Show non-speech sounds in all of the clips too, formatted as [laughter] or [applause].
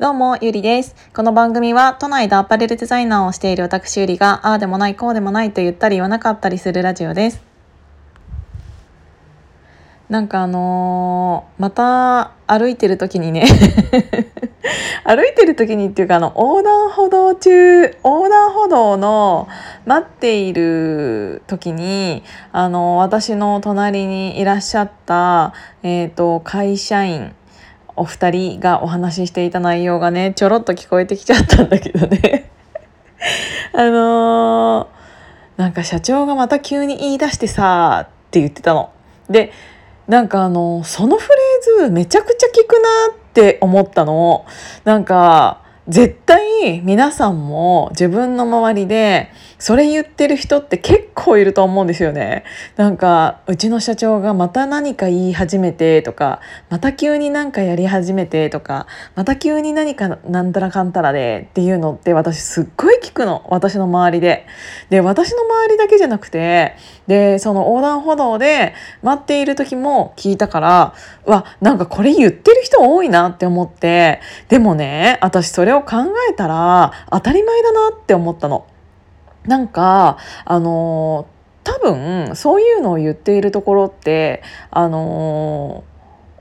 どうも、ゆりです。この番組は都内でアパレルデザイナーをしている私ゆりが、ああでもない、こうでもないと言ったり言わなかったりするラジオです。なんかあのーまた歩いてる時にね [laughs] 歩いてる時にっていうかあの横断歩道中横断歩道の待っている時にあの私の隣にいらっしゃった、えー、と会社員お二人がお話ししていた内容がねちょろっと聞こえてきちゃったんだけどね [laughs] あのーなんか社長がまた急に言い出してさって言ってたの。でなんかあのそのフレーズめちゃくちゃ聞くなって思ったの。なんか絶対皆さんも自分の周りでそれ言ってる人って結構いると思うんですよね。なんかうちの社長がまた何か言い始めてとかまた急に何かやり始めてとかまた急に何かなんたらかんたらでっていうのって私すっごい聞くの私の周りで。で私の周りだけじゃなくてでその横断歩道で待っている時も聞いたからうわなんかこれ言ってる人多いなって思ってでもね私それを考えたら当たり前だなって思ったの。なんかあの多分そういうのを言っているところってあの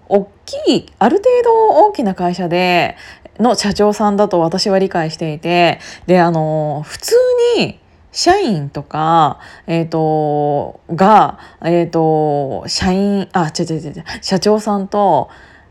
大きいある程度大きな会社での社長さんだと私は理解していてであの普通に社員とか、えっ、と、が、えっ、と、社員、あ、違う違う違う、社長さんと、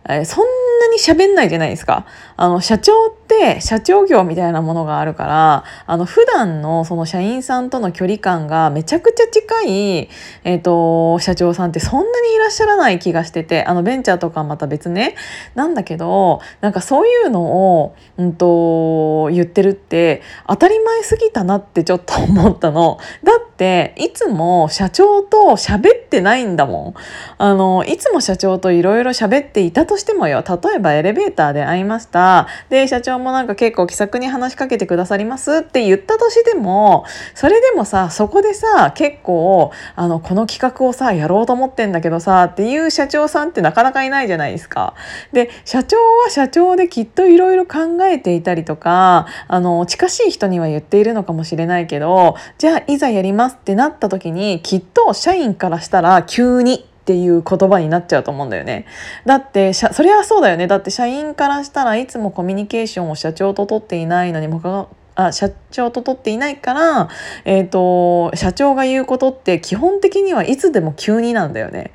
えーそんなに喋んないじゃないですか。あの、社長っって社長業みたいなものがあるから、あの、普段のその社員さんとの距離感がめちゃくちゃ近い、えっ、と、社長さんってそんなにいらっしゃらない気がしてて、あの、ベンチャーとかまた別ね、なんだけど、なんかそういうのを、うんと、言ってるって当たり前すぎたなってちょっと思ったの。だって、いつも社長と喋ってないんだもん。あの、いつも社長といろいろ喋っていたとしてもよ、例えばエレベーターで会いました。で、社長もなんか結構気さくに話しかけてくださりますって言ったとしても、それでもさ、そこでさ、結構、あの、この企画をさ、やろうと思ってんだけどさ、っていう社長さんってなかなかいないじゃないですか。で、社長は社長できっといろいろ考えていたりとか、あの、近しい人には言っているのかもしれないけど、じゃあいざやりますってなった時に、きっと社員からしたら急にっていう言葉になっちゃうと思うんだよね。だってそりゃそうだよねだって社員からしたらいつもコミュニケーションを社長と取っていないのにもかあ社長と取っていないから、えー、と社長が言うことって基本的にはいつでも急になんだよね。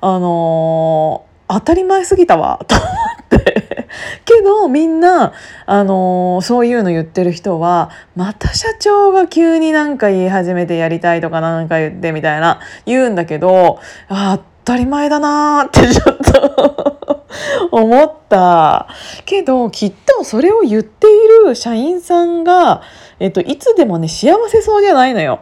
あのー当たり前すぎたわ [laughs] と思ってけどみんな、あのーそういうの言ってる人はまた社長が急になんか言い始めてやりたいとかなんか言ってみたいな言うんだけどあー当たり前だなーってちょっと [laughs] 思ったけどきっとそれを言っている社員さんが、えっと、いつでもね幸せそうじゃないのよ。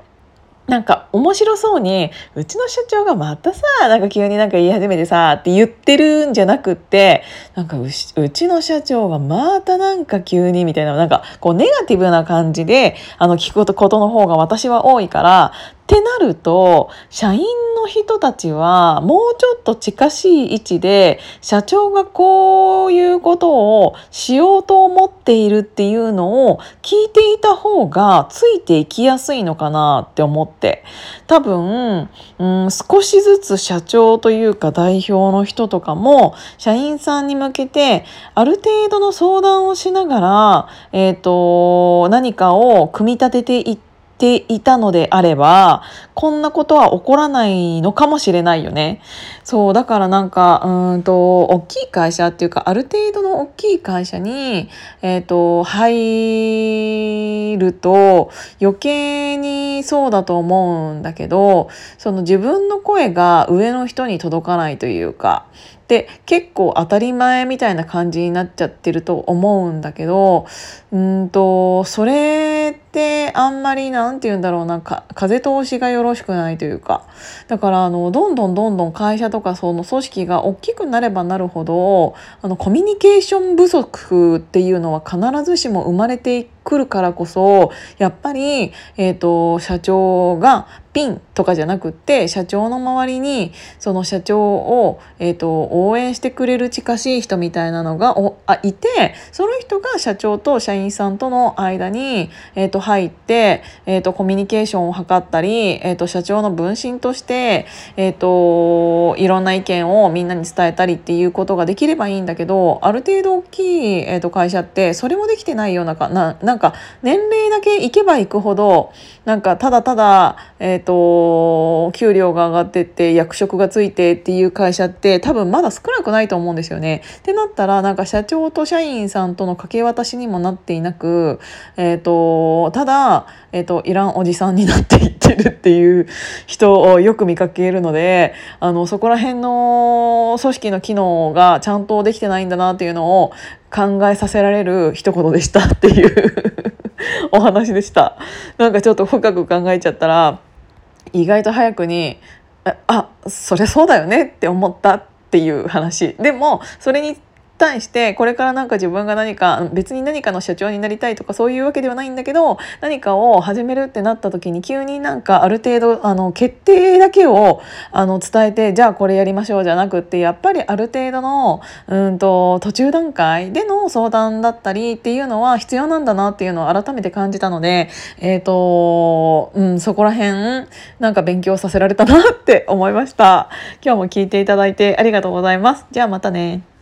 なんか面白そうにうちの社長がまたさなんか急になんか言い始めてさって言ってるんじゃなくってなんかうしうちの社長がまたなんか急にみたいななんかこうネガティブな感じであの聞くことことの方が私は多いからってなると社員の人たちはもうちょっと近しい位置で社長がこういうことをしようと思っているっていうのを聞いていた方がついていきやすいのかなって思って。多分、うん、少しずつ社長というか代表の人とかも社員さんに向けてある程度の相談をしながら、えー、と何かを組み立てていってていたのであればこんなことは起こらないのかもしれないよね。そうだからなんかうんと大きい会社っていうかある程度の大きい会社に、えー、と入ると余計にそうだと思うんだけどその自分の声が上の人に届かないというかで結構当たり前みたいな感じになっちゃってると思うんだけどうんとそれってあんまりなんて言うんだろうなか風通しがよろしくないというか。だからあのどんどんどんどん会社とかその組織が大きくなればなるほどあのコミュニケーション不足っていうのは必ずしも生まれていく来るからこそやっぱり、えーと社長がピンとかじゃなくって社長の周りにその社長を、えーと、応援してくれる近しい人みたいなのがおあいてその人が社長と社員さんとの間に、えーと、入って、えーと、コミュニケーションを図ったり、えー、と社長の分身として、えー、といろんな意見をみんなに伝えたりっていうことができればいいんだけどある程度大きい、えー、と会社ってそれもできてないようなかななんかか年齢だけいけばいくほどなんかただただ、えー、と給料が上がってって役職がついてっていう会社って多分まだ少なくないと思うんですよね。ってなったらなんか社長と社員さんとの掛け渡しにもなっていなく、えーと、ただ、えーと、いらんおじさんになっていててるっていう人をよく見かけるのであのそこら辺の組織の機能がちゃんとできてないんだなっていうのを考えさせられる一言でしたっていう [laughs] お話でした。なんかちょっと深く考えちゃったら意外と早くにあそれそうだよねって思ったっていう話でもそれに対してこれからなんか自分が何か別に何かの社長になりたいとかそういうわけではないんだけど何かを始めるってなった時に急になんかある程度あの決定だけをあの伝えてじゃあこれやりましょうじゃなくってやっぱりある程度のうんと途中段階での相談だったりっていうのは必要なんだなっていうのを改めて感じたのでえっ、ー、と、うん、そこら辺なんか勉強させられたなって思いました。今日も聞いていただいてありがとうございます。じゃあまたね。